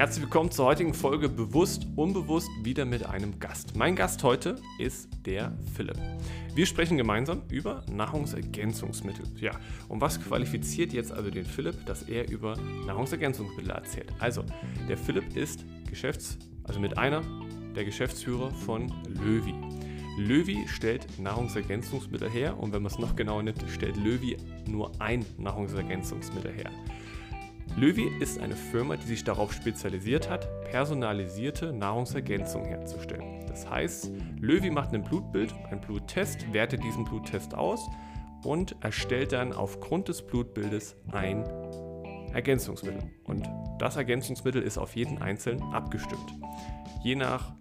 Herzlich willkommen zur heutigen Folge Bewusst, Unbewusst wieder mit einem Gast. Mein Gast heute ist der Philipp. Wir sprechen gemeinsam über Nahrungsergänzungsmittel. Ja, und was qualifiziert jetzt also den Philipp, dass er über Nahrungsergänzungsmittel erzählt? Also, der Philipp ist Geschäfts-, also mit einer der Geschäftsführer von Löwy. Löwy stellt Nahrungsergänzungsmittel her und wenn man es noch genauer nimmt, stellt Löwy nur ein Nahrungsergänzungsmittel her. Löwy ist eine Firma, die sich darauf spezialisiert hat, personalisierte Nahrungsergänzungen herzustellen. Das heißt, Löwy macht ein Blutbild, einen Bluttest, wertet diesen Bluttest aus und erstellt dann aufgrund des Blutbildes ein Ergänzungsmittel. Und das Ergänzungsmittel ist auf jeden einzelnen abgestimmt. Je nach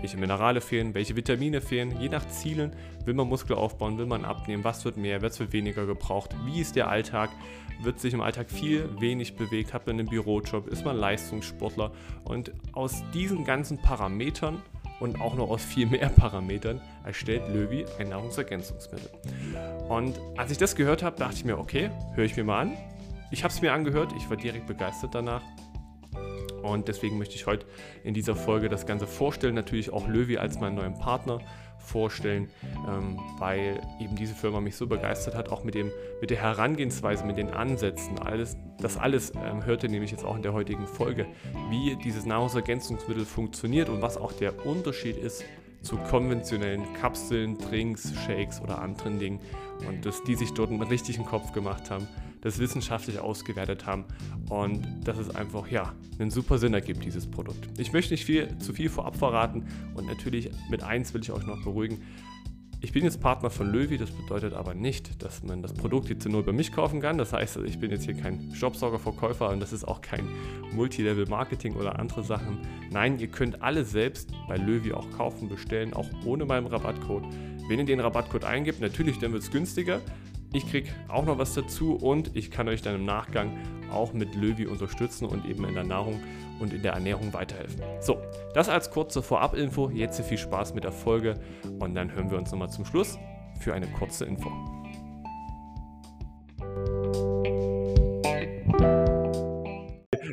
welche Minerale fehlen, welche Vitamine fehlen, je nach Zielen will man Muskel aufbauen, will man abnehmen, was wird mehr, was wird weniger gebraucht, wie ist der Alltag, wird sich im Alltag viel, wenig bewegt, hat man einen Bürojob, ist man Leistungssportler und aus diesen ganzen Parametern und auch noch aus viel mehr Parametern erstellt Löwy ein Nahrungsergänzungsmittel. Und als ich das gehört habe, dachte ich mir, okay, höre ich mir mal an. Ich habe es mir angehört, ich war direkt begeistert danach und deswegen möchte ich heute in dieser Folge das Ganze vorstellen. Natürlich auch Löwy als meinen neuen Partner vorstellen, ähm, weil eben diese Firma mich so begeistert hat, auch mit, dem, mit der Herangehensweise, mit den Ansätzen. Alles, das alles ähm, hört ihr nämlich jetzt auch in der heutigen Folge, wie dieses Nahrungsergänzungsmittel funktioniert und was auch der Unterschied ist zu konventionellen Kapseln, Drinks, Shakes oder anderen Dingen. Und dass die sich dort einen richtigen Kopf gemacht haben das wissenschaftlich ausgewertet haben und dass es einfach ja einen super Sinn ergibt, dieses Produkt. Ich möchte nicht viel, zu viel vorab verraten und natürlich mit eins will ich euch noch beruhigen. Ich bin jetzt Partner von Löwy, das bedeutet aber nicht, dass man das Produkt jetzt nur bei mich kaufen kann. Das heißt, ich bin jetzt hier kein Jobsaugerverkäufer und das ist auch kein Multilevel-Marketing oder andere Sachen. Nein, ihr könnt alle selbst bei Löwy auch kaufen, bestellen, auch ohne meinen Rabattcode. Wenn ihr den Rabattcode eingibt, natürlich, dann wird es günstiger. Ich kriege auch noch was dazu und ich kann euch dann im Nachgang auch mit Löwy unterstützen und eben in der Nahrung und in der Ernährung weiterhelfen. So, das als kurze Vorab-Info. Jetzt viel Spaß mit der Folge und dann hören wir uns nochmal zum Schluss für eine kurze Info.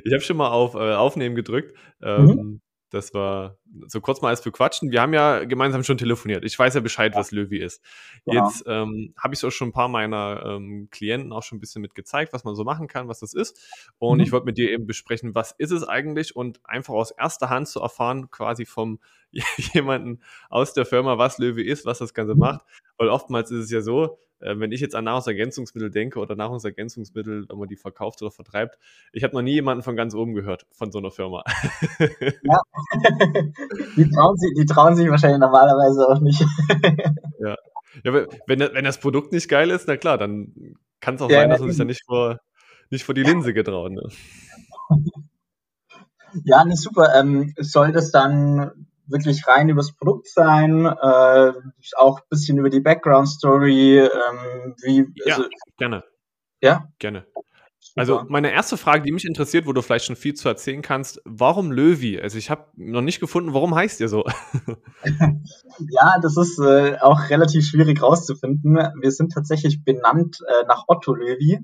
Ich habe schon mal auf äh, Aufnehmen gedrückt. Ähm, mhm. Das war so kurz mal als für Quatschen. Wir haben ja gemeinsam schon telefoniert. Ich weiß ja Bescheid, ja. was Löwy ist. Ja. Jetzt ähm, habe ich es auch schon ein paar meiner ähm, Klienten auch schon ein bisschen mit gezeigt, was man so machen kann, was das ist. Und mhm. ich wollte mit dir eben besprechen, was ist es eigentlich und einfach aus erster Hand zu erfahren, quasi vom jemanden aus der Firma, was Löwy ist, was das Ganze mhm. macht. Weil oftmals ist es ja so, äh, wenn ich jetzt an Nahrungsergänzungsmittel denke oder Nahrungsergänzungsmittel, wenn man die verkauft oder vertreibt, ich habe noch nie jemanden von ganz oben gehört, von so einer Firma. Ja, die, trauen sich, die trauen sich wahrscheinlich normalerweise auch nicht. ja, ja wenn, wenn das Produkt nicht geil ist, na klar, dann kann es auch ja, sein, dass man sich da nicht vor, nicht vor die Linse getraut. Ne? Ja, ne, super. Ähm, soll das dann wirklich rein übers Produkt sein, äh, auch ein bisschen über die Background-Story, ähm, wie. Also, ja, gerne. Ja? Gerne. Also meine erste Frage, die mich interessiert, wo du vielleicht schon viel zu erzählen kannst, warum Löwy? Also ich habe noch nicht gefunden, warum heißt ihr so? ja, das ist äh, auch relativ schwierig rauszufinden. Wir sind tatsächlich benannt äh, nach Otto Löwy.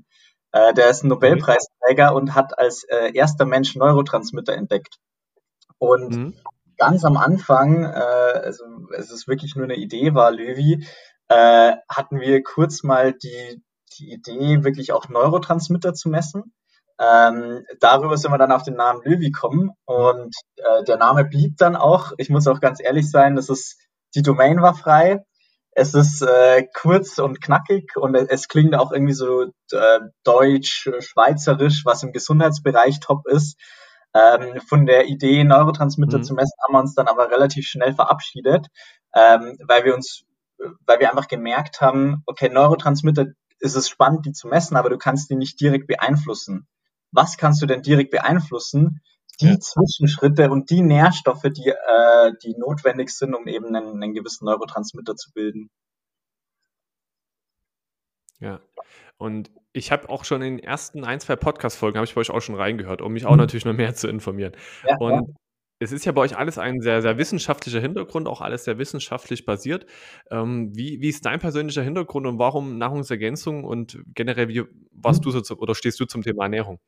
Äh, der ist ein Nobelpreisträger mhm. und hat als äh, erster Mensch Neurotransmitter entdeckt. Und mhm ganz am Anfang, äh, also es ist wirklich nur eine Idee war, Löwy, äh, hatten wir kurz mal die, die Idee, wirklich auch Neurotransmitter zu messen. Ähm, darüber sind wir dann auf den Namen Löwy kommen und äh, der Name blieb dann auch. Ich muss auch ganz ehrlich sein, das ist die Domain war frei. Es ist äh, kurz und knackig und es klingt auch irgendwie so äh, deutsch, schweizerisch, was im Gesundheitsbereich top ist. Ähm, von der Idee, Neurotransmitter mhm. zu messen, haben wir uns dann aber relativ schnell verabschiedet, ähm, weil wir uns, weil wir einfach gemerkt haben, okay, Neurotransmitter ist es spannend, die zu messen, aber du kannst die nicht direkt beeinflussen. Was kannst du denn direkt beeinflussen? Die ja. Zwischenschritte und die Nährstoffe, die, äh, die notwendig sind, um eben einen, einen gewissen Neurotransmitter zu bilden. Ja. Und ich habe auch schon in den ersten ein, zwei Podcast-Folgen, habe ich bei euch auch schon reingehört, um mich auch mhm. natürlich noch mehr zu informieren. Ja, und. Es ist ja bei euch alles ein sehr, sehr wissenschaftlicher Hintergrund, auch alles sehr wissenschaftlich basiert. Ähm, wie, wie ist dein persönlicher Hintergrund und warum Nahrungsergänzung und generell, wie warst du so zu, oder stehst du zum Thema Ernährung?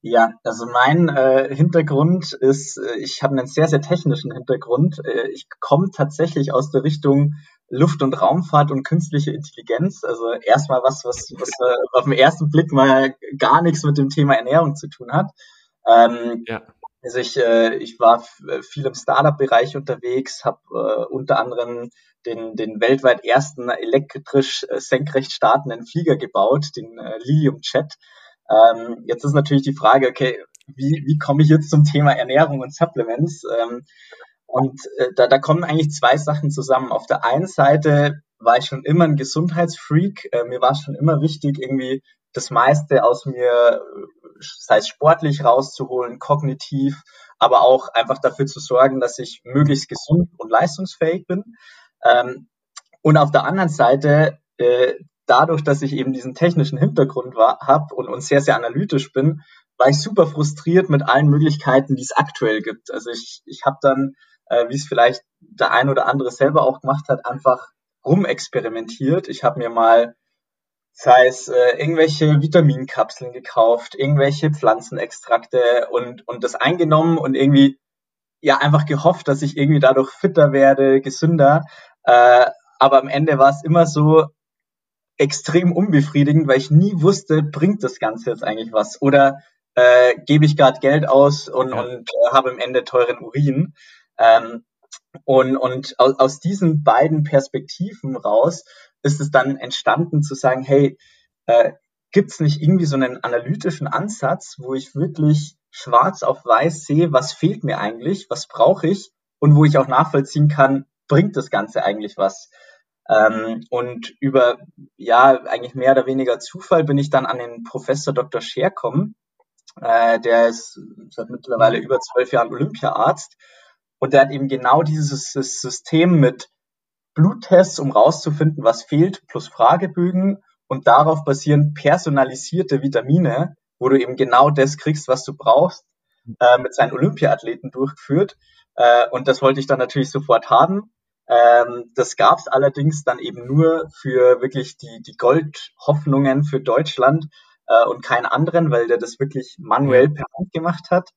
Ja, also mein äh, Hintergrund ist, äh, ich habe einen sehr, sehr technischen Hintergrund. Äh, ich komme tatsächlich aus der Richtung Luft- und Raumfahrt und künstliche Intelligenz. Also erstmal was, was, was äh, auf den ersten Blick mal gar nichts mit dem Thema Ernährung zu tun hat. Ähm, ja. Also ich, äh, ich war äh, viel im Startup-Bereich unterwegs, habe äh, unter anderem den, den weltweit ersten elektrisch äh, senkrecht startenden Flieger gebaut, den äh, Lilium Jet. Ähm, jetzt ist natürlich die Frage, okay, wie, wie komme ich jetzt zum Thema Ernährung und Supplements? Ähm, und äh, da, da kommen eigentlich zwei Sachen zusammen. Auf der einen Seite war ich schon immer ein Gesundheitsfreak. Äh, mir war es schon immer wichtig, irgendwie das meiste aus mir, sei es sportlich rauszuholen, kognitiv, aber auch einfach dafür zu sorgen, dass ich möglichst gesund und leistungsfähig bin. Ähm, und auf der anderen Seite äh, dadurch, dass ich eben diesen technischen Hintergrund habe und, und sehr, sehr analytisch bin, war ich super frustriert mit allen Möglichkeiten, die es aktuell gibt. Also ich, ich habe dann, äh, wie es vielleicht der ein oder andere selber auch gemacht hat, einfach rumexperimentiert. Ich habe mir mal, sei es äh, irgendwelche Vitaminkapseln gekauft, irgendwelche Pflanzenextrakte und, und das eingenommen und irgendwie ja einfach gehofft, dass ich irgendwie dadurch fitter werde, gesünder. Äh, aber am Ende war es immer so, extrem unbefriedigend, weil ich nie wusste, bringt das Ganze jetzt eigentlich was? Oder äh, gebe ich gerade Geld aus und, ja. und äh, habe im Ende teuren Urin? Ähm, und und aus, aus diesen beiden Perspektiven raus ist es dann entstanden zu sagen, hey, äh, gibt es nicht irgendwie so einen analytischen Ansatz, wo ich wirklich schwarz auf weiß sehe, was fehlt mir eigentlich, was brauche ich und wo ich auch nachvollziehen kann, bringt das Ganze eigentlich was? Ähm, und über, ja, eigentlich mehr oder weniger Zufall bin ich dann an den Professor Dr. Scher kommen. Äh, der ist seit mittlerweile über zwölf Jahren Olympiaarzt. Und der hat eben genau dieses System mit Bluttests, um rauszufinden, was fehlt, plus Fragebögen und darauf basieren personalisierte Vitamine, wo du eben genau das kriegst, was du brauchst, äh, mit seinen Olympiathleten durchgeführt. Äh, und das wollte ich dann natürlich sofort haben. Ähm, das gab es allerdings dann eben nur für wirklich die, die Goldhoffnungen für Deutschland äh, und keinen anderen, weil der das wirklich manuell per Hand gemacht hat.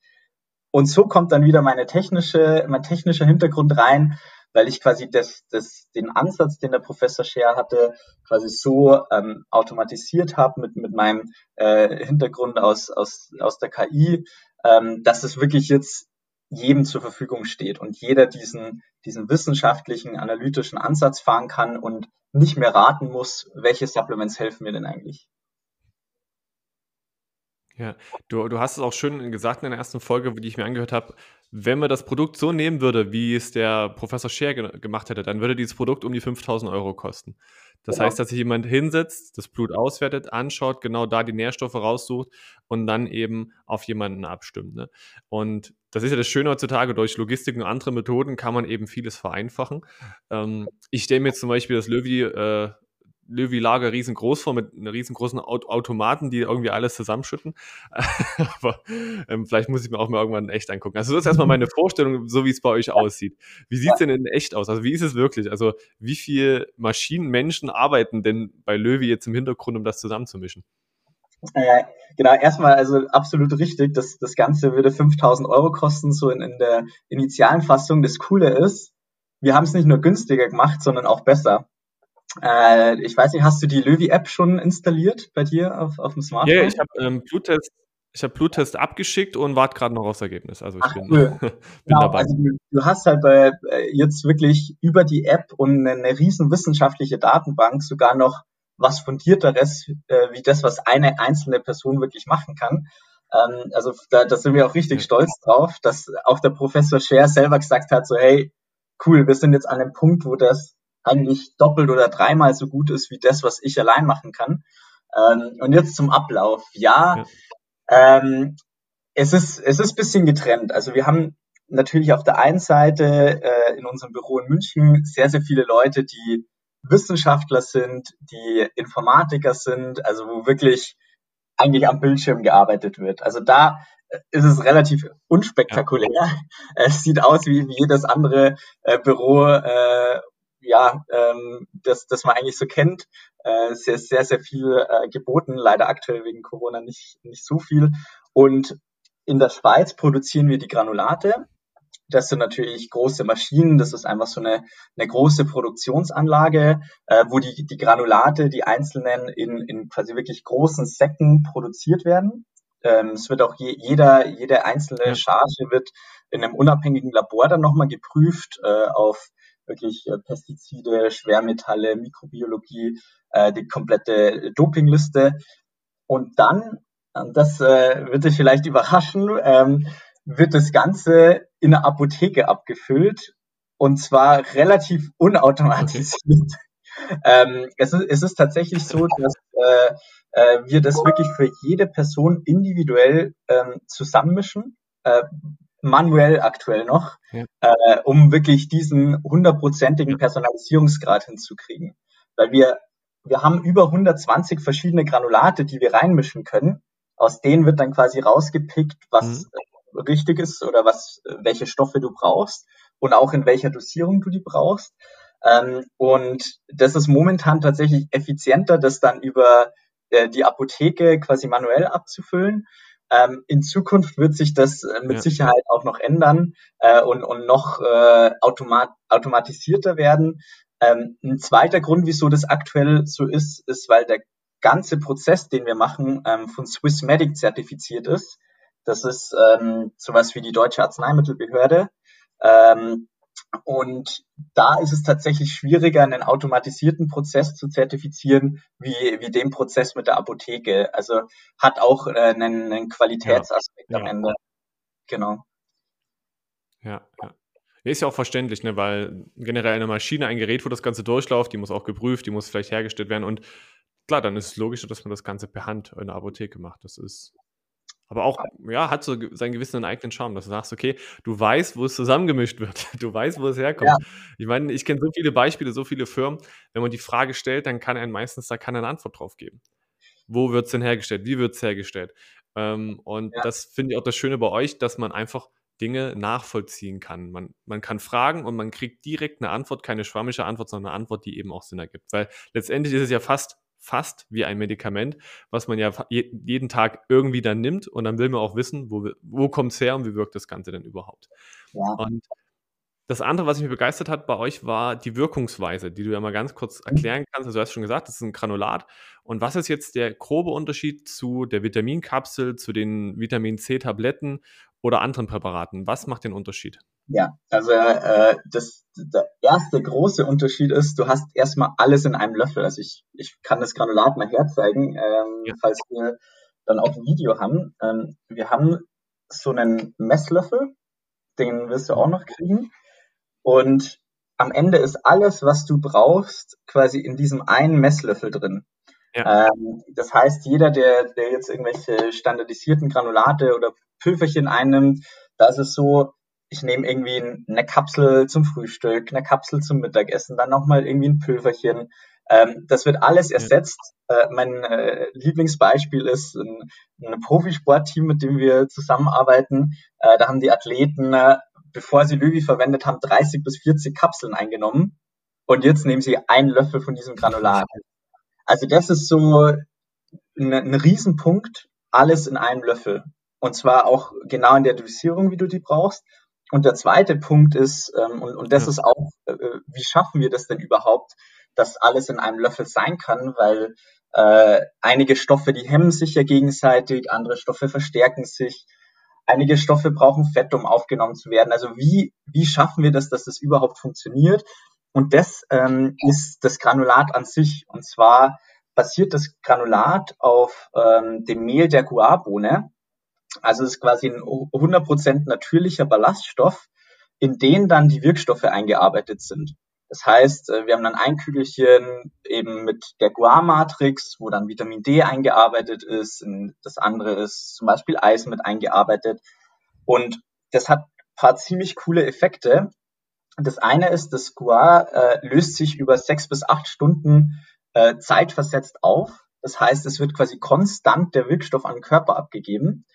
Und so kommt dann wieder meine technische, mein technischer Hintergrund rein, weil ich quasi das, das, den Ansatz, den der Professor Scher hatte, quasi so ähm, automatisiert habe mit, mit meinem äh, Hintergrund aus, aus, aus der KI, ähm, dass es wirklich jetzt jedem zur Verfügung steht und jeder diesen, diesen wissenschaftlichen, analytischen Ansatz fahren kann und nicht mehr raten muss, welche Supplements helfen mir denn eigentlich. Ja, du, du hast es auch schön gesagt in der ersten Folge, die ich mir angehört habe. Wenn man das Produkt so nehmen würde, wie es der Professor Scher ge gemacht hätte, dann würde dieses Produkt um die 5000 Euro kosten. Das genau. heißt, dass sich jemand hinsetzt, das Blut auswertet, anschaut, genau da die Nährstoffe raussucht und dann eben auf jemanden abstimmt. Ne? Und das ist ja das Schöne heutzutage, durch Logistik und andere Methoden kann man eben vieles vereinfachen. Ähm, ich stelle mir jetzt zum Beispiel das Löwy äh, Löwy-Lager riesengroß vor mit einer riesengroßen Automaten, die irgendwie alles zusammenschütten. Aber ähm, vielleicht muss ich mir auch mal irgendwann echt angucken. Also das ist erstmal meine Vorstellung, so wie es bei euch aussieht. Wie sieht es denn in echt aus? Also wie ist es wirklich? Also wie viele Maschinen, Menschen arbeiten denn bei Löwy jetzt im Hintergrund, um das zusammenzumischen? Äh, genau, erstmal also absolut richtig. Das, das Ganze würde 5000 Euro kosten, so in, in der initialen Fassung. Das Coole ist, wir haben es nicht nur günstiger gemacht, sondern auch besser. Äh, ich weiß nicht, hast du die Löwy-App schon installiert bei dir auf, auf dem Smartphone? Ja, ich habe ähm, Bluttest, ich habe Bluttest abgeschickt und warte gerade noch aufs Ergebnis. Also ich Ach, bin, cool. bin genau, dabei. Also du, du, hast halt äh, jetzt wirklich über die App und eine, eine riesen wissenschaftliche Datenbank sogar noch was fundierteres, äh, wie das, was eine einzelne Person wirklich machen kann. Ähm, also da, da sind wir auch richtig ja. stolz drauf, dass auch der Professor Scher selber gesagt hat, so hey, cool, wir sind jetzt an einem Punkt, wo das eigentlich doppelt oder dreimal so gut ist wie das, was ich allein machen kann. Ähm, und jetzt zum Ablauf. Ja, ja. Ähm, es ist es ist bisschen getrennt. Also wir haben natürlich auf der einen Seite äh, in unserem Büro in München sehr sehr viele Leute, die Wissenschaftler sind, die Informatiker sind, also wo wirklich eigentlich am Bildschirm gearbeitet wird. Also da ist es relativ unspektakulär. Ja. Es sieht aus wie, wie jedes andere äh, Büro äh, ja, ähm, das, das man eigentlich so kennt. Äh, sehr, sehr, sehr viel äh, geboten, leider aktuell wegen Corona nicht, nicht so viel. Und in der Schweiz produzieren wir die Granulate. Das sind natürlich große Maschinen. Das ist einfach so eine, eine große Produktionsanlage, äh, wo die, die Granulate, die einzelnen in, in quasi wirklich großen Säcken produziert werden. Ähm, es wird auch je, jeder, jede einzelne Charge wird in einem unabhängigen Labor dann nochmal geprüft äh, auf wirklich äh, Pestizide, Schwermetalle, Mikrobiologie, äh, die komplette Dopingliste. Und dann, das äh, wird dich vielleicht überraschen, ähm, wird das Ganze in der Apotheke abgefüllt und zwar relativ unautomatisiert. Ähm, es, ist, es ist tatsächlich so, dass äh, äh, wir das wirklich für jede Person individuell ähm, zusammenmischen, äh, manuell aktuell noch, ja. äh, um wirklich diesen hundertprozentigen Personalisierungsgrad hinzukriegen. Weil wir, wir haben über 120 verschiedene Granulate, die wir reinmischen können. Aus denen wird dann quasi rausgepickt, was mhm. richtig ist oder was, welche Stoffe du brauchst und auch in welcher Dosierung du die brauchst. Ähm, und das ist momentan tatsächlich effizienter, das dann über äh, die Apotheke quasi manuell abzufüllen. Ähm, in Zukunft wird sich das äh, mit ja. Sicherheit auch noch ändern äh, und, und noch äh, automat automatisierter werden. Ähm, ein zweiter Grund, wieso das aktuell so ist, ist, weil der ganze Prozess, den wir machen, ähm, von Swissmedic zertifiziert ist. Das ist ähm, sowas wie die Deutsche Arzneimittelbehörde. Ähm, und da ist es tatsächlich schwieriger, einen automatisierten Prozess zu zertifizieren, wie, wie den Prozess mit der Apotheke. Also hat auch äh, einen, einen Qualitätsaspekt ja, am ja. Ende. Genau. Ja, ja. Ist ja auch verständlich, ne? weil generell eine Maschine, ein Gerät, wo das Ganze durchläuft, die muss auch geprüft, die muss vielleicht hergestellt werden. Und klar, dann ist es logisch, dass man das Ganze per Hand in der Apotheke macht. Das ist aber auch, ja, hat so seinen gewissen eigenen Charme, dass du sagst, okay, du weißt, wo es zusammengemischt wird. Du weißt, wo es herkommt. Ja. Ich meine, ich kenne so viele Beispiele, so viele Firmen. Wenn man die Frage stellt, dann kann er meistens da keine Antwort drauf geben. Wo wird es denn hergestellt? Wie wird es hergestellt? Ähm, und ja. das finde ich auch das Schöne bei euch, dass man einfach Dinge nachvollziehen kann. Man, man kann fragen und man kriegt direkt eine Antwort, keine schwammische Antwort, sondern eine Antwort, die eben auch Sinn ergibt. Weil letztendlich ist es ja fast fast wie ein Medikament, was man ja jeden Tag irgendwie dann nimmt und dann will man auch wissen, wo, wo kommt es her und wie wirkt das Ganze denn überhaupt. Ja. Und das andere, was mich begeistert hat bei euch, war die Wirkungsweise, die du ja mal ganz kurz mhm. erklären kannst. Also du hast schon gesagt, das ist ein Granulat. Und was ist jetzt der grobe Unterschied zu der Vitaminkapsel, zu den Vitamin C-Tabletten oder anderen Präparaten? Was macht den Unterschied? Ja, also äh, das, der erste große Unterschied ist, du hast erstmal alles in einem Löffel. Also ich, ich kann das Granulat mal herzeigen, ähm, ja. falls wir dann auch ein Video haben. Ähm, wir haben so einen Messlöffel, den wirst du auch noch kriegen. Und am Ende ist alles, was du brauchst, quasi in diesem einen Messlöffel drin. Ja. Ähm, das heißt, jeder, der, der jetzt irgendwelche standardisierten Granulate oder Pülverchen einnimmt, da ist es so, ich nehme irgendwie eine Kapsel zum Frühstück, eine Kapsel zum Mittagessen, dann nochmal irgendwie ein Pülverchen. Ähm, das wird alles ersetzt. Äh, mein äh, Lieblingsbeispiel ist ein, ein Profisportteam, mit dem wir zusammenarbeiten. Äh, da haben die Athleten, äh, bevor sie Löwy verwendet haben, 30 bis 40 Kapseln eingenommen. Und jetzt nehmen sie einen Löffel von diesem Granulat. Also das ist so ein, ein Riesenpunkt, alles in einem Löffel. Und zwar auch genau in der Dosierung, wie du die brauchst. Und der zweite Punkt ist, ähm, und, und das ja. ist auch, äh, wie schaffen wir das denn überhaupt, dass alles in einem Löffel sein kann, weil äh, einige Stoffe, die hemmen sich ja gegenseitig, andere Stoffe verstärken sich, einige Stoffe brauchen Fett, um aufgenommen zu werden. Also wie, wie schaffen wir das, dass das überhaupt funktioniert? Und das ähm, ist das Granulat an sich. Und zwar basiert das Granulat auf ähm, dem Mehl der Guarbohne. Also es ist quasi ein 100% natürlicher Ballaststoff, in den dann die Wirkstoffe eingearbeitet sind. Das heißt, äh, wir haben dann ein Kügelchen eben mit der Guar-Matrix, wo dann Vitamin D eingearbeitet ist. Das andere ist zum Beispiel Eisen mit eingearbeitet. Und das hat paar ziemlich coole Effekte. Das eine ist, das Guar äh, löst sich über sechs bis acht Stunden äh, zeitversetzt auf. Das heißt, es wird quasi konstant der Wirkstoff an den Körper abgegeben.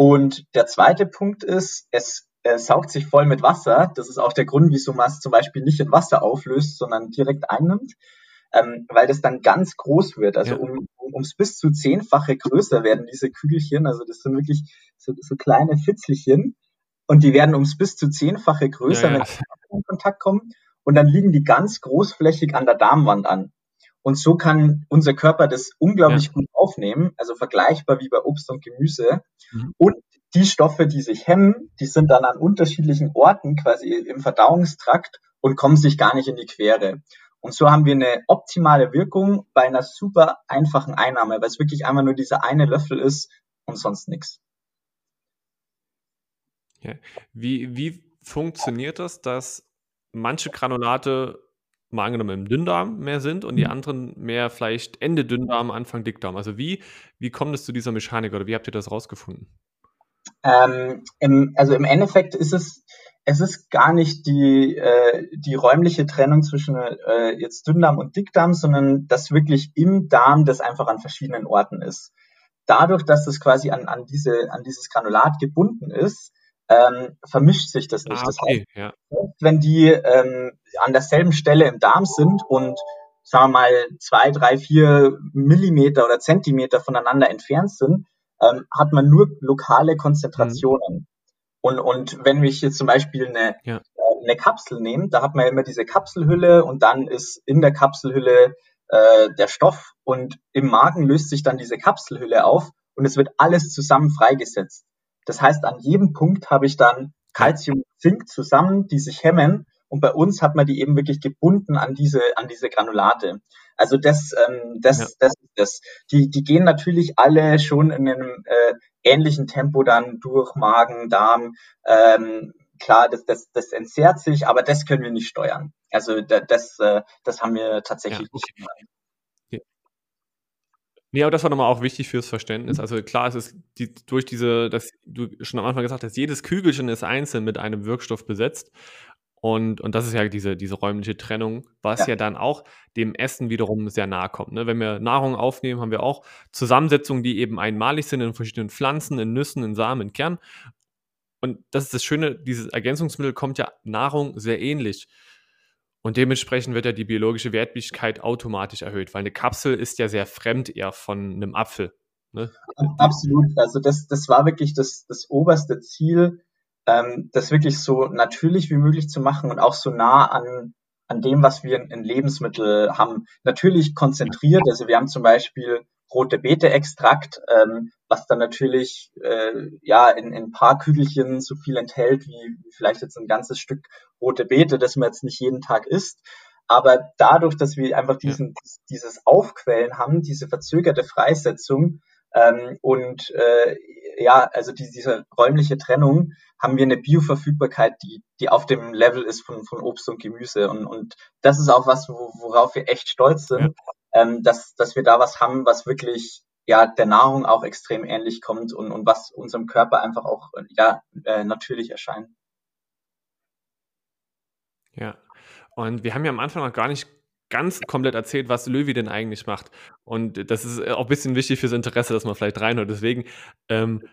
Und der zweite Punkt ist, es äh, saugt sich voll mit Wasser. Das ist auch der Grund, wieso man es zum Beispiel nicht in Wasser auflöst, sondern direkt einnimmt. ähm, weil das dann ganz groß wird. Also ja. um, um, ums bis zu zehnfache größer werden diese Kügelchen. Also das sind wirklich so, so kleine Fitzelchen und die werden ums bis zu zehnfache größer, ja, ja. wenn sie in Kontakt kommen. Und dann liegen die ganz großflächig an der Darmwand an. Und so kann unser Körper das unglaublich ja. gut aufnehmen, also vergleichbar wie bei Obst und Gemüse. Mhm. Und die Stoffe, die sich hemmen, die sind dann an unterschiedlichen Orten quasi im Verdauungstrakt und kommen sich gar nicht in die Quere. Und so haben wir eine optimale Wirkung bei einer super einfachen Einnahme, weil es wirklich einfach nur dieser eine Löffel ist und sonst nichts. Ja. Wie, wie funktioniert das, dass manche Granulate mal angenommen im Dünndarm mehr sind und die mhm. anderen mehr vielleicht Ende Dünndarm, Anfang Dickdarm? Also wie, wie kommt es zu dieser Mechanik oder wie habt ihr das rausgefunden? Ähm, im, also im Endeffekt ist es, es ist gar nicht die, äh, die räumliche Trennung zwischen äh, jetzt Dünndarm und Dickdarm, sondern dass wirklich im Darm das einfach an verschiedenen Orten ist. Dadurch, dass es quasi an, an, diese, an dieses Granulat gebunden ist, ähm, vermischt sich das nicht. Ah, okay, das heißt, ja. wenn die ähm, an derselben Stelle im Darm sind und sagen wir mal zwei, drei, vier Millimeter oder Zentimeter voneinander entfernt sind, ähm, hat man nur lokale Konzentrationen. Mhm. Und, und wenn ich jetzt zum Beispiel eine, ja. äh, eine Kapsel nehme, da hat man immer diese Kapselhülle und dann ist in der Kapselhülle äh, der Stoff und im Magen löst sich dann diese Kapselhülle auf und es wird alles zusammen freigesetzt. Das heißt, an jedem Punkt habe ich dann Calcium, Zink zusammen, die sich hemmen. Und bei uns hat man die eben wirklich gebunden an diese, an diese Granulate. Also das, ähm, das, ja. das, das, die, die gehen natürlich alle schon in einem äh, ähnlichen Tempo dann durch Magen, Darm. Ähm, klar, das, das, das entzerrt sich, aber das können wir nicht steuern. Also das, äh, das haben wir tatsächlich ja. nicht gemacht. Nee, aber das war nochmal auch wichtig fürs Verständnis. Also klar, es ist die, durch diese, dass du schon am Anfang gesagt hast, jedes Kügelchen ist einzeln mit einem Wirkstoff besetzt. Und, und das ist ja diese, diese räumliche Trennung, was ja. ja dann auch dem Essen wiederum sehr nahe kommt. Ne? Wenn wir Nahrung aufnehmen, haben wir auch Zusammensetzungen, die eben einmalig sind in verschiedenen Pflanzen, in Nüssen, in Samen, in Kern. Und das ist das Schöne, dieses Ergänzungsmittel kommt ja Nahrung sehr ähnlich. Und dementsprechend wird ja die biologische Wertlichkeit automatisch erhöht, weil eine Kapsel ist ja sehr fremd eher von einem Apfel. Ne? Absolut. Also das, das war wirklich das, das oberste Ziel, ähm, das wirklich so natürlich wie möglich zu machen und auch so nah an, an dem, was wir in, in Lebensmittel haben. Natürlich konzentriert. Also wir haben zum Beispiel rote Beete-Extrakt, ähm, was dann natürlich äh, ja in, in ein paar Kügelchen so viel enthält wie, vielleicht jetzt ein ganzes Stück rote Beete, das man jetzt nicht jeden Tag isst. Aber dadurch, dass wir einfach diesen, dieses Aufquellen haben, diese verzögerte Freisetzung ähm, und äh, ja, also die, diese räumliche Trennung, haben wir eine Bioverfügbarkeit, die, die auf dem Level ist von, von Obst und Gemüse. Und, und das ist auch was, worauf wir echt stolz sind, ja ähm, dass, dass wir da was haben, was wirklich ja der Nahrung auch extrem ähnlich kommt und, und was unserem Körper einfach auch ja äh, natürlich erscheint. Ja, und wir haben ja am Anfang noch gar nicht ganz komplett erzählt, was Löwy denn eigentlich macht. Und das ist auch ein bisschen wichtig fürs Interesse, dass man vielleicht reinhört. Deswegen, ähm,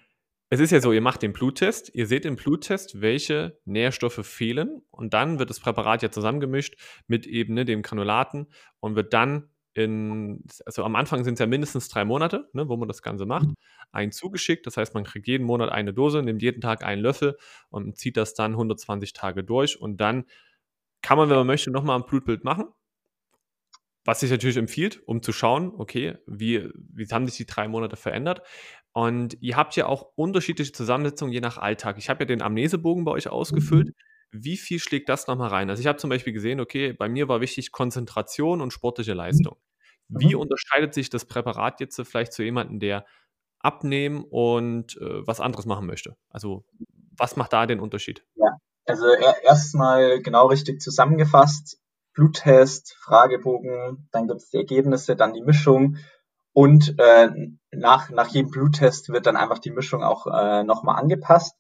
es ist ja so, ihr macht den Bluttest, ihr seht im Bluttest, welche Nährstoffe fehlen und dann wird das Präparat ja zusammengemischt mit eben ne, dem Granulaten und wird dann in, also am Anfang sind es ja mindestens drei Monate, ne, wo man das Ganze macht, mhm. ein zugeschickt. Das heißt, man kriegt jeden Monat eine Dose, nimmt jeden Tag einen Löffel und zieht das dann 120 Tage durch. Und dann kann man, wenn man möchte, nochmal ein Blutbild machen. Was sich natürlich empfiehlt, um zu schauen, okay, wie, wie haben sich die drei Monate verändert. Und ihr habt ja auch unterschiedliche Zusammensetzungen je nach Alltag. Ich habe ja den Amnesebogen bei euch ausgefüllt. Mhm wie viel schlägt das nochmal rein? Also ich habe zum Beispiel gesehen, okay, bei mir war wichtig Konzentration und sportliche. Leistung. Wie mhm. unterscheidet sich das Präparat jetzt vielleicht zu jemandem, der abnehmen und äh, was anderes machen möchte? Also was macht da den Unterschied? Ja, also erstmal genau richtig zusammengefasst. Bluttest, Fragebogen, dann gibt es die Ergebnisse, dann die Mischung und äh, nach, nach jedem Bluttest wird dann einfach die Mischung auch äh, nochmal angepasst.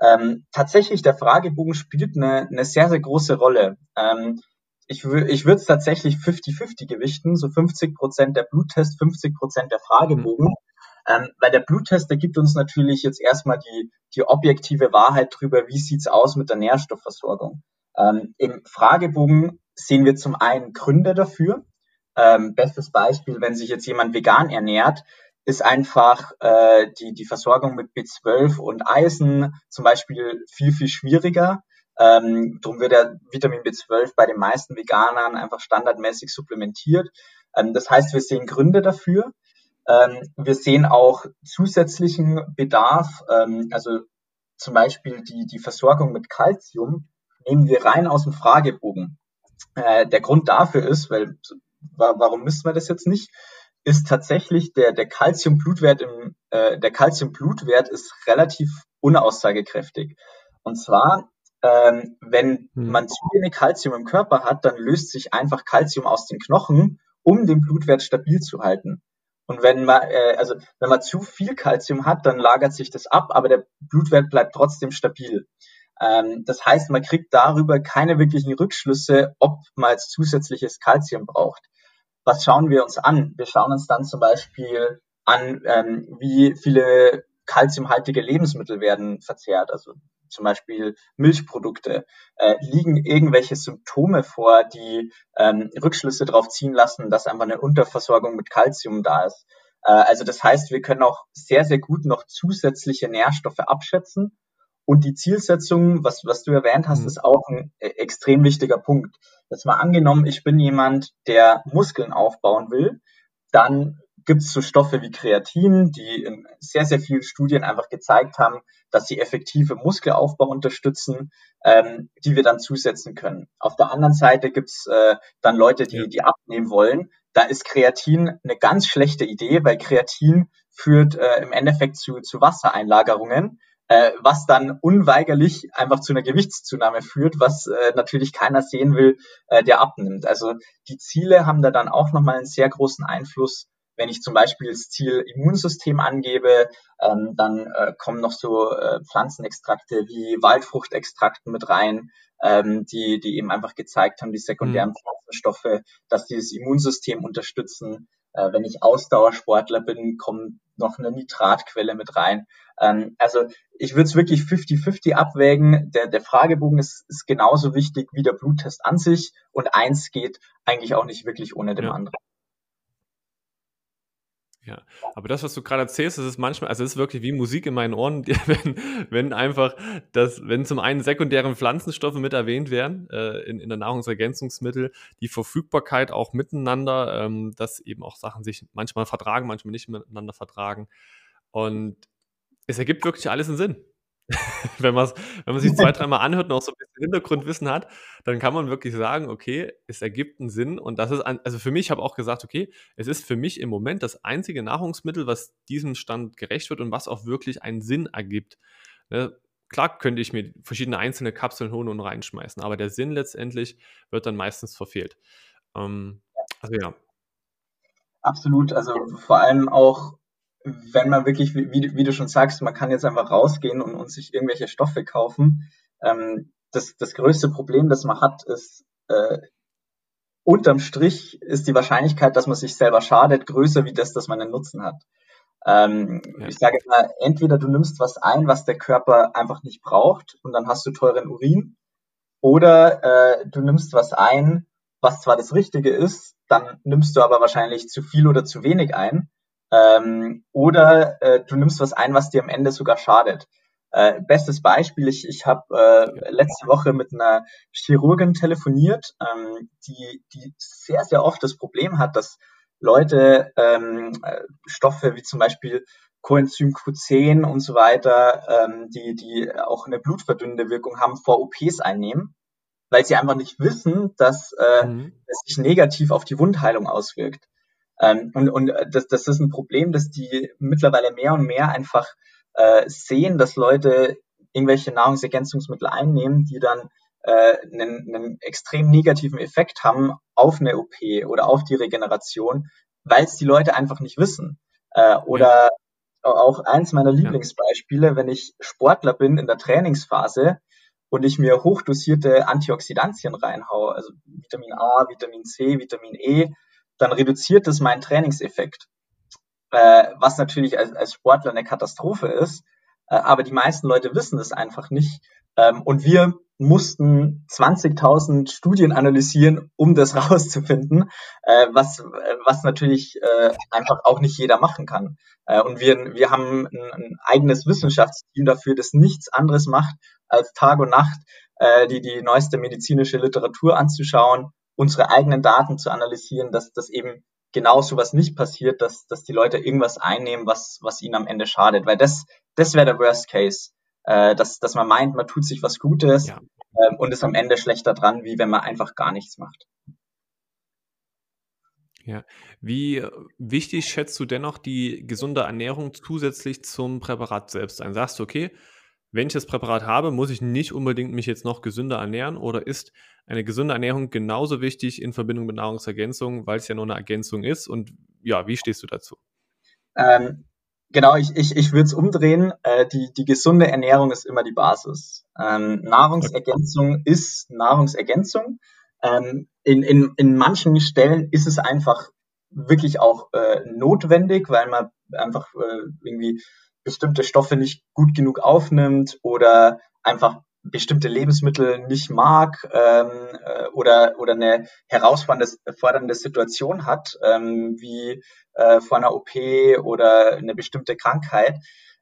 Ähm, tatsächlich, der Fragebogen spielt eine, eine sehr, sehr große Rolle. Ähm, ich, ich würde es tatsächlich 50-50 gewichten, so 50 Prozent der Bluttest, 50 Prozent der Fragebogen. Ähm, weil der Bluttest, der gibt uns natürlich jetzt erstmal die, die objektive Wahrheit drüber, wie sieht's aus mit der Nährstoffversorgung. Ähm, Im Fragebogen sehen wir zum einen Gründe dafür, Ähm, bestes Beispiel, wenn sich jetzt jemand vegan ernährt, ist einfach äh, die, die Versorgung mit B12 und Eisen zum Beispiel viel, viel schwieriger. Ähm, darum wird der Vitamin B12 bei den meisten Veganern einfach standardmäßig supplementiert. Ähm, das heißt, wir sehen Gründe dafür. Ähm, wir sehen auch zusätzlichen Bedarf, ähm, also zum Beispiel die, die Versorgung mit Calcium nehmen wir rein aus dem Fragebogen. Äh, der Grund dafür ist, weil warum müssen wir das jetzt nicht, ist tatsächlich der, der Calcium-Blutwert im, äh, der Calcium-Blutwert ist relativ unaussagekräftig. Und zwar, ähm, wenn hm. man zu wenig Calcium im Körper hat, dann löst sich einfach Calcium aus den Knochen, um den Blutwert stabil zu halten. Und wenn man, äh, also wenn man zu viel Calcium hat, dann lagert sich das ab, aber der Blutwert bleibt trotzdem stabil. Ähm, das heißt, man kriegt darüber keine wirklichen Rückschlüsse, ob man jetzt zusätzliches Calcium braucht. Was schauen wir uns an? Wir schauen uns dann zum Beispiel an, ähm, wie viele calciumhaltige Lebensmittel werden verzehrt. Also zum Beispiel Milchprodukte, äh, liegen irgendwelche Symptome vor, die ähm, Rückschlüsse darauf ziehen lassen, dass einfach eine Unterversorgung mit Calcium da ist. Äh, also das heißt, wir können auch sehr, sehr gut noch zusätzliche Nährstoffe abschätzen. Und die Zielsetzung, was, was du erwähnt hast, mhm. ist auch ein äh, extrem wichtiger Punkt. Jetzt mal angenommen, ich bin jemand, der Muskeln aufbauen will, dann gibt es so Stoffe wie Kreatin, die in sehr, sehr vielen Studien einfach gezeigt haben, dass sie effektive Muskelaufbau unterstützen, ähm, die wir dann zusetzen können. Auf der anderen Seite gibt es äh, dann Leute, die, die abnehmen wollen. Da ist Kreatin eine ganz schlechte Idee, weil Kreatin führt äh, im Endeffekt zu, zu Wassereinlagerungen äh, was dann unweigerlich einfach zu einer Gewichtszunahme führt, was äh, natürlich keiner sehen will, äh, der abnimmt. Also die Ziele haben da dann auch nochmal einen sehr großen Einfluss wenn ich zum Beispiel das Ziel Immunsystem angebe, ähm, dann äh, kommen noch so äh, Pflanzenextrakte wie Waldfruchtextrakten mit rein, ähm, die, die eben einfach gezeigt haben, die sekundären mhm. Pflanzenstoffe, dass die das Immunsystem unterstützen. Äh, wenn ich Ausdauersportler bin, kommt noch eine Nitratquelle mit rein. Ähm, also ich würde es wirklich 50-50 abwägen. Der, der Fragebogen ist, ist genauso wichtig wie der Bluttest an sich und eins geht eigentlich auch nicht wirklich ohne dem ja. anderen. Ja, aber das, was du gerade erzählst, das ist manchmal, also es ist wirklich wie Musik in meinen Ohren, wenn, wenn einfach das, wenn zum einen sekundäre Pflanzenstoffe mit erwähnt werden äh, in, in der Nahrungsergänzungsmittel, die Verfügbarkeit auch miteinander, ähm, dass eben auch Sachen sich manchmal vertragen, manchmal nicht miteinander vertragen. Und es ergibt wirklich alles einen Sinn. wenn, wenn man sich zwei, dreimal anhört und auch so ein bisschen Hintergrundwissen hat, dann kann man wirklich sagen, okay, es ergibt einen Sinn. Und das ist, ein, also für mich, ich habe auch gesagt, okay, es ist für mich im Moment das einzige Nahrungsmittel, was diesem Stand gerecht wird und was auch wirklich einen Sinn ergibt. Ne? Klar könnte ich mir verschiedene einzelne Kapseln holen und reinschmeißen, aber der Sinn letztendlich wird dann meistens verfehlt. Ähm, also ja. Absolut, also vor allem auch wenn man wirklich, wie, wie, du schon sagst, man kann jetzt einfach rausgehen und, und sich irgendwelche Stoffe kaufen. Ähm, das, das größte Problem, das man hat, ist, äh, unterm Strich ist die Wahrscheinlichkeit, dass man sich selber schadet, größer wie das, dass man einen Nutzen hat. Ähm, ja. Ich sage immer, entweder du nimmst was ein, was der Körper einfach nicht braucht und dann hast du teuren Urin, oder äh, du nimmst was ein, was zwar das Richtige ist, dann nimmst du aber wahrscheinlich zu viel oder zu wenig ein ähm, oder äh, du nimmst was ein, was dir am Ende sogar schadet. Äh, bestes Beispiel, ich, ich habe äh, letzte Woche mit einer Chirurgin telefoniert, ähm, die, die sehr, sehr oft das Problem hat, dass Leute ähm, äh, Stoffe wie zum Beispiel Coenzym Q10 und so weiter, ähm, die, die auch eine blutverdünnende Wirkung haben, vor OPs einnehmen, weil sie einfach nicht wissen, dass äh, mhm. es sich negativ auf die Wundheilung auswirkt. Ähm, und und äh, das, das ist ein Problem, dass die mittlerweile mehr und mehr einfach äh, sehen, dass Leute irgendwelche Nahrungsergänzungsmittel einnehmen, die dann äh, einen, einen extrem negativen Effekt haben auf eine OP oder auf die Regeneration, weil es die Leute einfach nicht wissen. Äh, oder ja. auch eins meiner Lieblingsbeispiele, wenn ich Sportler bin in der Trainingsphase und ich mir hochdosierte Antioxidantien reinhaue, also Vitamin A, Vitamin C, Vitamin E, dann reduziert es meinen Trainingseffekt. Äh, was natürlich als, als Sportler eine Katastrophe ist. Äh, aber die meisten Leute wissen es einfach nicht, Ähm, und wir mussten 20.000 Studien analysieren, um das rauszufinden, äh, was, was natürlich äh, einfach auch nicht jeder machen kann. Äh, und wir, wir haben ein, ein eigenes Wissenschaftsteam dafür, das nichts anderes macht, als Tag und Nacht äh, die, die neueste medizinische Literatur anzuschauen, unsere eigenen Daten zu analysieren, dass das eben genau sowas nicht passiert, dass, dass die Leute irgendwas einnehmen, was, was ihnen am Ende schadet. Weil das, das wäre der Worst Case äh, dass, dass man meint, man tut sich was Gutes ja. ähm, und ist am Ende schlechter dran, wie wenn man einfach gar nichts macht. Ja. Wie wichtig schätzt du dennoch die gesunde Ernährung zusätzlich zum Präparat selbst ein? Sagst du, okay, wenn ich das Präparat habe, muss ich nicht unbedingt mich jetzt noch gesünder ernähren oder ist eine gesunde Ernährung genauso wichtig in Verbindung mit Nahrungsergänzung, weil es ja nur eine Ergänzung ist? Und ja, wie stehst du dazu? Ähm, Genau, ich, ich, ich würde es umdrehen. Äh, die, die gesunde Ernährung ist immer die Basis. Ähm, Nahrungsergänzung ist Nahrungsergänzung. Ähm, in, in, in manchen Stellen ist es einfach wirklich auch äh, notwendig, weil man einfach äh, irgendwie bestimmte Stoffe nicht gut genug aufnimmt oder einfach bestimmte Lebensmittel nicht mag ähm, äh, oder, oder eine herausfordernde Situation hat, ähm, wie äh, vor einer OP oder eine bestimmte Krankheit,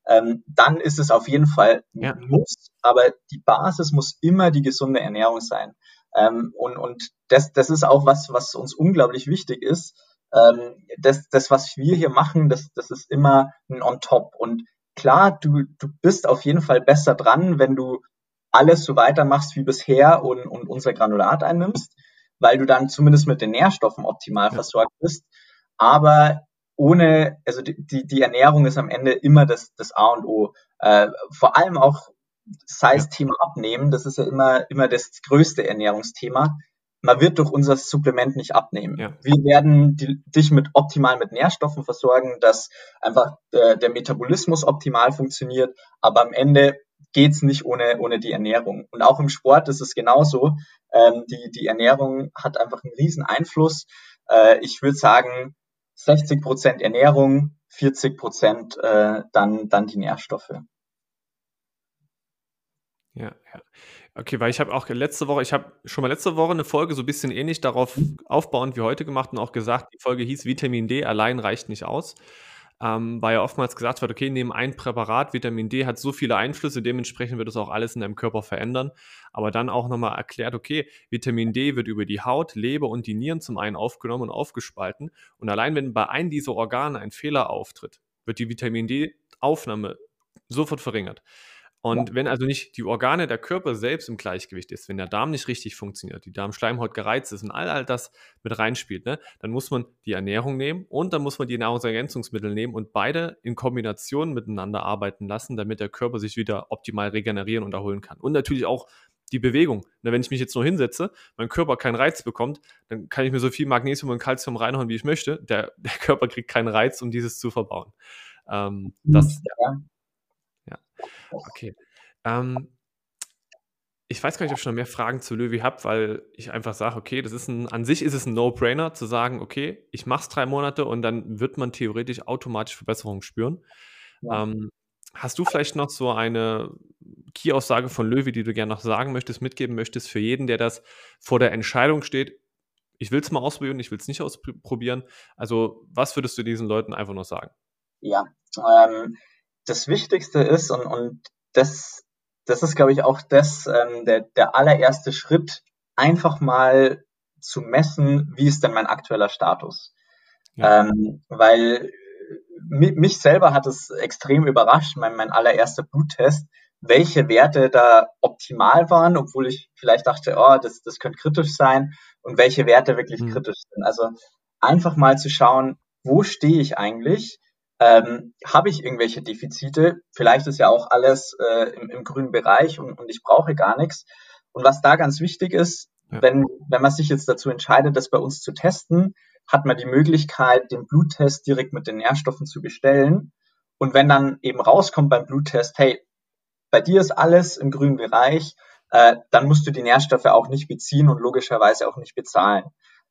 ähm, dann ist es auf jeden Fall ja. muss, aber die Basis muss immer die gesunde Ernährung sein. Ähm, und und das, das ist auch was, was uns unglaublich wichtig ist. Ähm, das, das, was wir hier machen, das, das ist immer ein On-Top. Und klar, du, du bist auf jeden Fall besser dran, wenn du alles so weitermachst wie bisher und, und unser Granulat einnimmst, weil du dann zumindest mit den Nährstoffen optimal ja. versorgt bist. Aber ohne, also die, die, Ernährung ist am Ende immer das, das A und O. Äh, vor allem auch sei es Thema Abnehmen, das ist ja immer, immer das größte Ernährungsthema. Man wird durch unser Supplement nicht abnehmen. Ja. Wir werden die, dich mit optimal mit Nährstoffen versorgen, dass einfach der, der Metabolismus optimal funktioniert, aber am Ende geht's nicht ohne, ohne die Ernährung. Und auch im Sport ist es genauso. Ähm, die, die Ernährung hat einfach einen riesen Einfluss. Äh, ich würde sagen, 60 Prozent Ernährung, 40 Prozent äh, dann, dann die Nährstoffe. Ja, ja. Okay, weil ich habe auch letzte Woche, ich habe schon mal letzte Woche eine Folge so ein bisschen ähnlich darauf aufbauend wie heute gemacht und auch gesagt, die Folge hieß Vitamin D allein reicht nicht aus ähm, weil ja oftmals gesagt wird, okay, neben ein Präparat, Vitamin D hat so viele Einflüsse, dementsprechend wird es auch alles in deinem Körper verändern. Aber dann auch nochmal erklärt, okay, Vitamin D wird über die Haut, Leber und die Nieren zum einen aufgenommen und aufgespalten. Und allein wenn bei einem dieser Organe ein Fehler auftritt, wird die Vitamin D-Aufnahme sofort verringert. Und ja. wenn also nicht die Organe der Körper selbst im Gleichgewicht ist, wenn der Darm nicht richtig funktioniert, die Darmschleimhaut gereizt ist und all, all das mit reinspielt, ne, dann muss man die Ernährung nehmen und dann muss man die Nahrungsergänzungsmittel nehmen und beide in Kombination miteinander arbeiten lassen, damit der Körper sich wieder optimal regenerieren und erholen kann. Und natürlich auch die Bewegung. Ne, wenn ich mich jetzt nur hinsetze, mein Körper keinen Reiz bekommt, dann kann ich mir so viel Magnesium und Kalzium reinhauen, wie ich möchte. Der, der Körper kriegt keinen Reiz, um dieses zu verbauen. Ähm, das, ja. Ja, okay. Ähm, ich weiß gar nicht, ob ich noch mehr Fragen zu Löwy habe, weil ich einfach sage, okay, das ist ein, an sich ist es ein No-Brainer zu sagen, okay, ich mache es drei Monate und dann wird man theoretisch automatisch Verbesserungen spüren. Ja. Ähm, hast du vielleicht noch so eine Key-Aussage von Löwy, die du gerne noch sagen möchtest, mitgeben möchtest für jeden, der das vor der Entscheidung steht, ich will es mal ausprobieren, ich will es nicht ausprobieren. Also, was würdest du diesen Leuten einfach noch sagen? Ja, ähm, das Wichtigste ist, und, und das, das ist, glaube ich, auch das, ähm, der, der allererste Schritt, einfach mal zu messen, wie ist denn mein aktueller Status. Ja. Ähm, weil mich selber hat es extrem überrascht, mein, mein allererster Bluttest, welche Werte da optimal waren, obwohl ich vielleicht dachte, oh, das, das könnte kritisch sein und welche Werte wirklich mhm. kritisch sind. Also einfach mal zu schauen, wo stehe ich eigentlich ähm, habe ich irgendwelche Defizite? Vielleicht ist ja auch alles äh, im, im grünen Bereich und, und ich brauche gar nichts. Und was da ganz wichtig ist, ja. wenn, wenn man sich jetzt dazu entscheidet, das bei uns zu testen, hat man die Möglichkeit, den Bluttest direkt mit den Nährstoffen zu bestellen. Und wenn dann eben rauskommt beim Bluttest, hey, bei dir ist alles im grünen Bereich, äh, dann musst du die Nährstoffe auch nicht beziehen und logischerweise auch nicht bezahlen.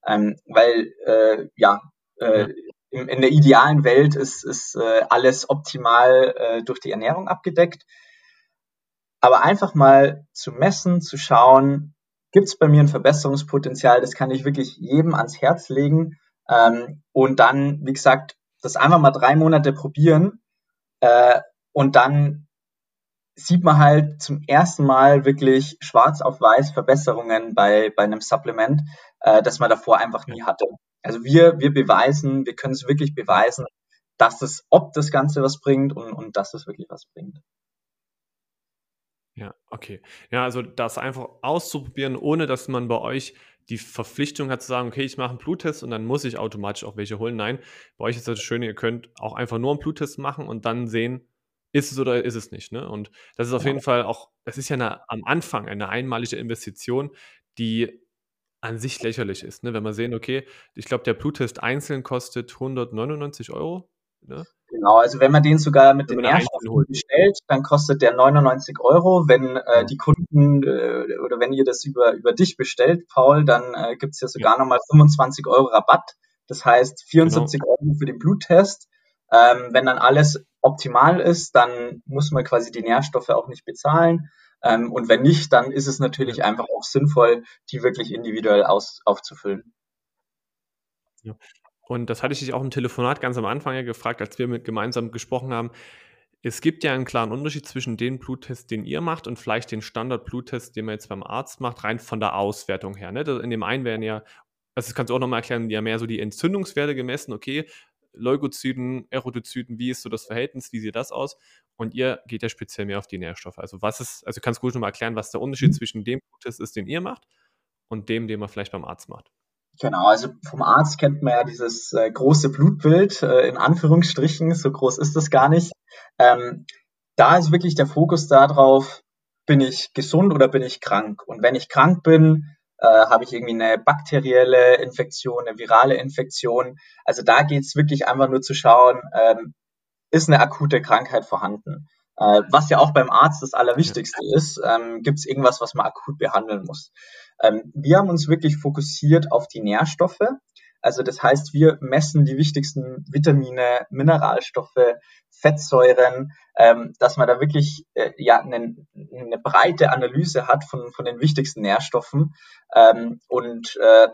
Ähm, weil, äh, ja, äh, ja in, der idealen Welt ist, ist äh, alles optimal äh, durch die Ernährung abgedeckt. aber einfach mal zu messen, zu schauen, gibt es bei mir ein Verbesserungspotenzial, das kann ich wirklich jedem ans Herz legen. Ähm, und dann, wie gesagt, das einfach mal drei Monate probieren äh, und dann sieht man halt zum ersten Mal wirklich schwarz auf weiß Verbesserungen bei, bei einem Supplement, äh, das man davor einfach nie hatte. Also wir, wir beweisen, wir können es wirklich beweisen, dass es, ob das Ganze was bringt und, und dass es wirklich was bringt. Ja, okay. Ja, also das einfach auszuprobieren, ohne dass man bei euch die Verpflichtung hat zu sagen, okay, ich mache einen Bluttest und dann muss ich automatisch auch welche holen. Nein, bei euch ist das Schöne, ihr könnt auch einfach nur einen Bluttest machen und dann sehen, ist es oder ist es nicht. Ne? Und das ist auf jeden Fall auch, das ist ja eine, am Anfang eine einmalige Investition, die an sich lächerlich ist. Ne? Wenn wir sehen, okay, ich glaube, der Bluttest einzeln kostet 199 Euro. Ne? Genau, also wenn man den sogar mit den Nährstoffen bestellt, dann kostet der 99 Euro. Wenn äh, die Kunden äh, oder wenn ihr das über, über dich bestellt, Paul, dann äh, gibt es ja sogar ja. nochmal 25 Euro Rabatt. Das heißt 74 genau. Euro für den Bluttest. Ähm, wenn dann alles optimal ist, dann muss man quasi die Nährstoffe auch nicht bezahlen. Ähm, und wenn nicht, dann ist es natürlich einfach auch sinnvoll, die wirklich individuell aus, aufzufüllen. Ja. Und das hatte ich dich auch im Telefonat ganz am Anfang ja gefragt, als wir mit gemeinsam gesprochen haben. Es gibt ja einen klaren Unterschied zwischen dem Bluttest, den ihr macht und vielleicht den Standard-Bluttest, den man jetzt beim Arzt macht, rein von der Auswertung her. Ne? In dem einen werden ja, also das kannst du auch nochmal erklären, ja mehr so die Entzündungswerte gemessen, okay, Leukozyten, Erythrozyten, wie ist so das Verhältnis, wie sieht das aus? Und ihr geht ja speziell mehr auf die Nährstoffe. Also was ist, also kannst du gut nochmal erklären, was der Unterschied mhm. zwischen dem Bluttest ist, den ihr macht und dem, den man vielleicht beim Arzt macht. Genau, also vom Arzt kennt man ja dieses äh, große Blutbild, äh, in Anführungsstrichen, so groß ist das gar nicht. Ähm, da ist wirklich der Fokus darauf, bin ich gesund oder bin ich krank? Und wenn ich krank bin, äh, habe ich irgendwie eine bakterielle Infektion, eine virale Infektion. Also da geht es wirklich einfach nur zu schauen, ähm, ist eine akute Krankheit vorhanden. Äh, was ja auch beim Arzt das Allerwichtigste ja. ist, ähm, gibt es irgendwas, was man akut behandeln muss. Ähm, wir haben uns wirklich fokussiert auf die Nährstoffe. Also das heißt, wir messen die wichtigsten Vitamine, Mineralstoffe, Fettsäuren, ähm, dass man da wirklich äh, ja eine, eine breite Analyse hat von, von den wichtigsten Nährstoffen ähm, und äh,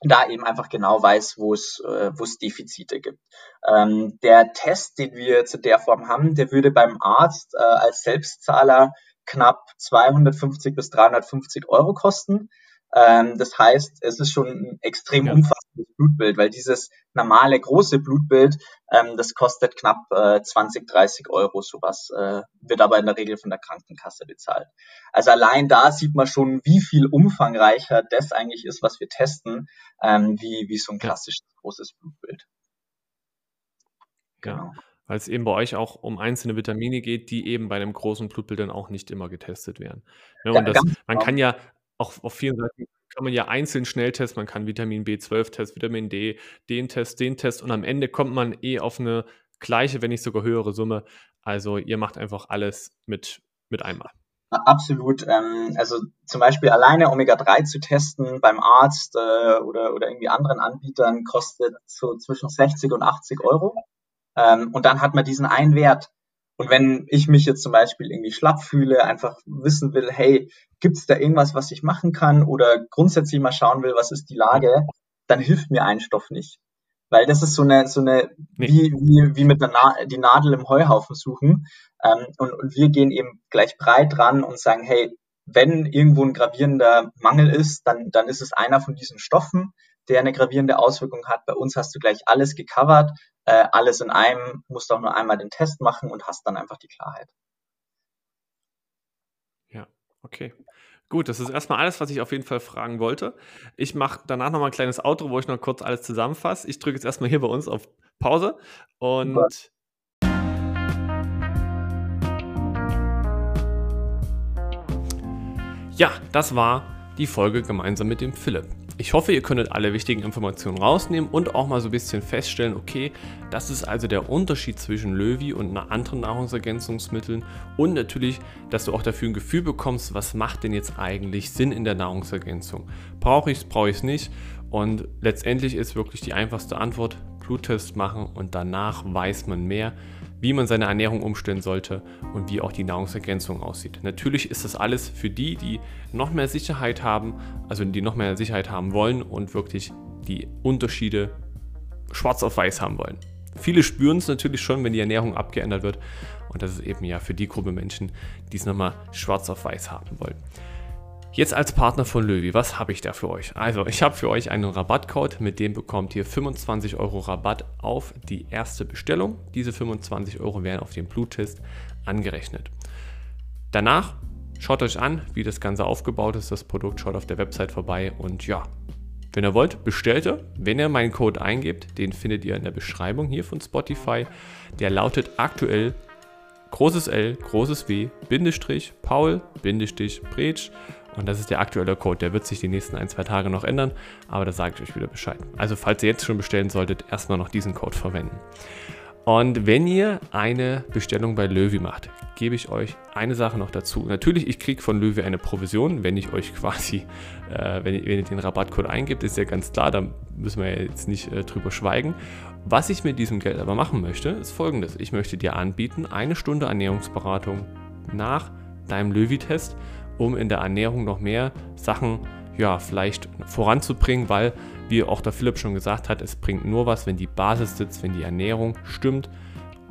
da eben einfach genau weiß, wo es, äh, Defizite gibt. Ähm, der Test, den wir zu der Form haben, der würde beim Arzt äh, als Selbstzahler knapp 250 bis 350 Euro kosten. Ähm, das heißt, es ist schon ein extrem ja. Umfassendes Blutbild, weil dieses normale große Blutbild, ähm, das kostet knapp äh, 20, 30 Euro, sowas, äh, wird aber in der Regel von der Krankenkasse bezahlt. Also allein da sieht man schon, wie viel umfangreicher das eigentlich ist, was wir testen, ähm, wie, wie so ein klassisches großes Blutbild. Genau. Weil es eben bei euch auch um einzelne Vitamine geht, die eben bei einem großen Blutbild dann auch nicht immer getestet werden. Ja, und das, man genau. kann ja auch auf vielen Seiten kann man ja einzeln schnell testen. Man kann Vitamin B12-Test, Vitamin D, den Test, den Test und am Ende kommt man eh auf eine gleiche, wenn nicht sogar höhere Summe. Also ihr macht einfach alles mit, mit einmal. Absolut. Ähm, also zum Beispiel alleine Omega-3 zu testen beim Arzt äh, oder, oder irgendwie anderen Anbietern kostet so zwischen 60 und 80 Euro. Ähm, und dann hat man diesen einen Wert. Und wenn ich mich jetzt zum Beispiel irgendwie schlapp fühle, einfach wissen will, hey, gibt es da irgendwas, was ich machen kann oder grundsätzlich mal schauen will, was ist die Lage, dann hilft mir ein Stoff nicht. Weil das ist so eine, so eine, wie, wie, wie mit der Na die Nadel im Heuhaufen suchen. Ähm, und, und wir gehen eben gleich breit ran und sagen, hey, wenn irgendwo ein gravierender Mangel ist, dann, dann ist es einer von diesen Stoffen, der eine gravierende Auswirkung hat. Bei uns hast du gleich alles gecovert, äh, alles in einem, musst auch nur einmal den Test machen und hast dann einfach die Klarheit. Ja, okay. Gut, das ist erstmal alles, was ich auf jeden Fall fragen wollte. Ich mache danach nochmal ein kleines Outro, wo ich noch kurz alles zusammenfasse. Ich drücke jetzt erstmal hier bei uns auf Pause und. Super. Ja, das war die Folge gemeinsam mit dem Philipp. Ich hoffe, ihr könntet alle wichtigen Informationen rausnehmen und auch mal so ein bisschen feststellen, okay, das ist also der Unterschied zwischen Löwy und anderen Nahrungsergänzungsmitteln und natürlich, dass du auch dafür ein Gefühl bekommst, was macht denn jetzt eigentlich Sinn in der Nahrungsergänzung. Brauche ich es, brauche ich es nicht? Und letztendlich ist wirklich die einfachste Antwort, Bluttest machen und danach weiß man mehr, wie man seine Ernährung umstellen sollte und wie auch die Nahrungsergänzung aussieht. Natürlich ist das alles für die, die noch mehr Sicherheit haben, also die noch mehr Sicherheit haben wollen und wirklich die Unterschiede schwarz auf weiß haben wollen. Viele spüren es natürlich schon, wenn die Ernährung abgeändert wird. Und das ist eben ja für die Gruppe Menschen, die es nochmal schwarz auf weiß haben wollen. Jetzt als Partner von Löwy, was habe ich da für euch? Also, ich habe für euch einen Rabattcode, mit dem bekommt ihr 25 Euro Rabatt auf die erste Bestellung. Diese 25 Euro werden auf den Bluttest angerechnet. Danach schaut euch an, wie das Ganze aufgebaut ist, das Produkt, schaut auf der Website vorbei und ja, wenn ihr wollt, bestellt er. Wenn ihr meinen Code eingebt, den findet ihr in der Beschreibung hier von Spotify. Der lautet aktuell großes L, großes W, Bindestrich, Paul, Bindestrich, Bretsch und das ist der aktuelle Code. Der wird sich die nächsten ein, zwei Tage noch ändern, aber da sage ich euch wieder Bescheid. Also falls ihr jetzt schon bestellen solltet, erstmal noch diesen Code verwenden. Und wenn ihr eine Bestellung bei Löwy macht, gebe ich euch eine Sache noch dazu. Natürlich, ich kriege von Löwy eine Provision, wenn ich euch quasi, äh, wenn, ihr, wenn, ihr, den Rabattcode eingibt, ist ja ganz klar, da müssen wir jetzt nicht äh, drüber schweigen. Was ich mit diesem Geld aber machen möchte, ist folgendes. Ich möchte dir anbieten, eine Stunde Ernährungsberatung nach deinem Löwy-Test um in der Ernährung noch mehr Sachen ja, vielleicht voranzubringen, weil, wie auch der Philipp schon gesagt hat, es bringt nur was, wenn die Basis sitzt, wenn die Ernährung stimmt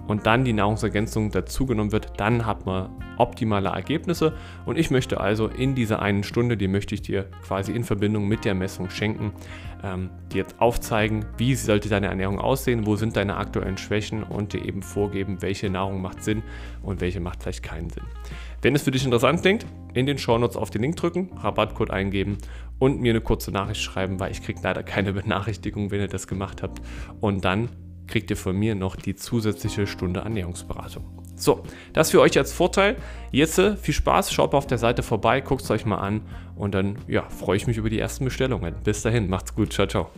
und dann die Nahrungsergänzung dazugenommen wird, dann hat man optimale Ergebnisse. Und ich möchte also in dieser einen Stunde, die möchte ich dir quasi in Verbindung mit der Messung schenken, ähm, dir jetzt aufzeigen, wie sollte deine Ernährung aussehen, wo sind deine aktuellen Schwächen und dir eben vorgeben, welche Nahrung macht Sinn und welche macht vielleicht keinen Sinn. Wenn es für dich interessant klingt, in den Shownotes auf den Link drücken, Rabattcode eingeben und mir eine kurze Nachricht schreiben, weil ich kriege leider keine Benachrichtigung, wenn ihr das gemacht habt. Und dann kriegt ihr von mir noch die zusätzliche Stunde Ernährungsberatung. So, das für euch als Vorteil. Jetzt äh, viel Spaß, schaut mal auf der Seite vorbei, guckt es euch mal an und dann ja, freue ich mich über die ersten Bestellungen. Bis dahin, macht's gut, ciao, ciao.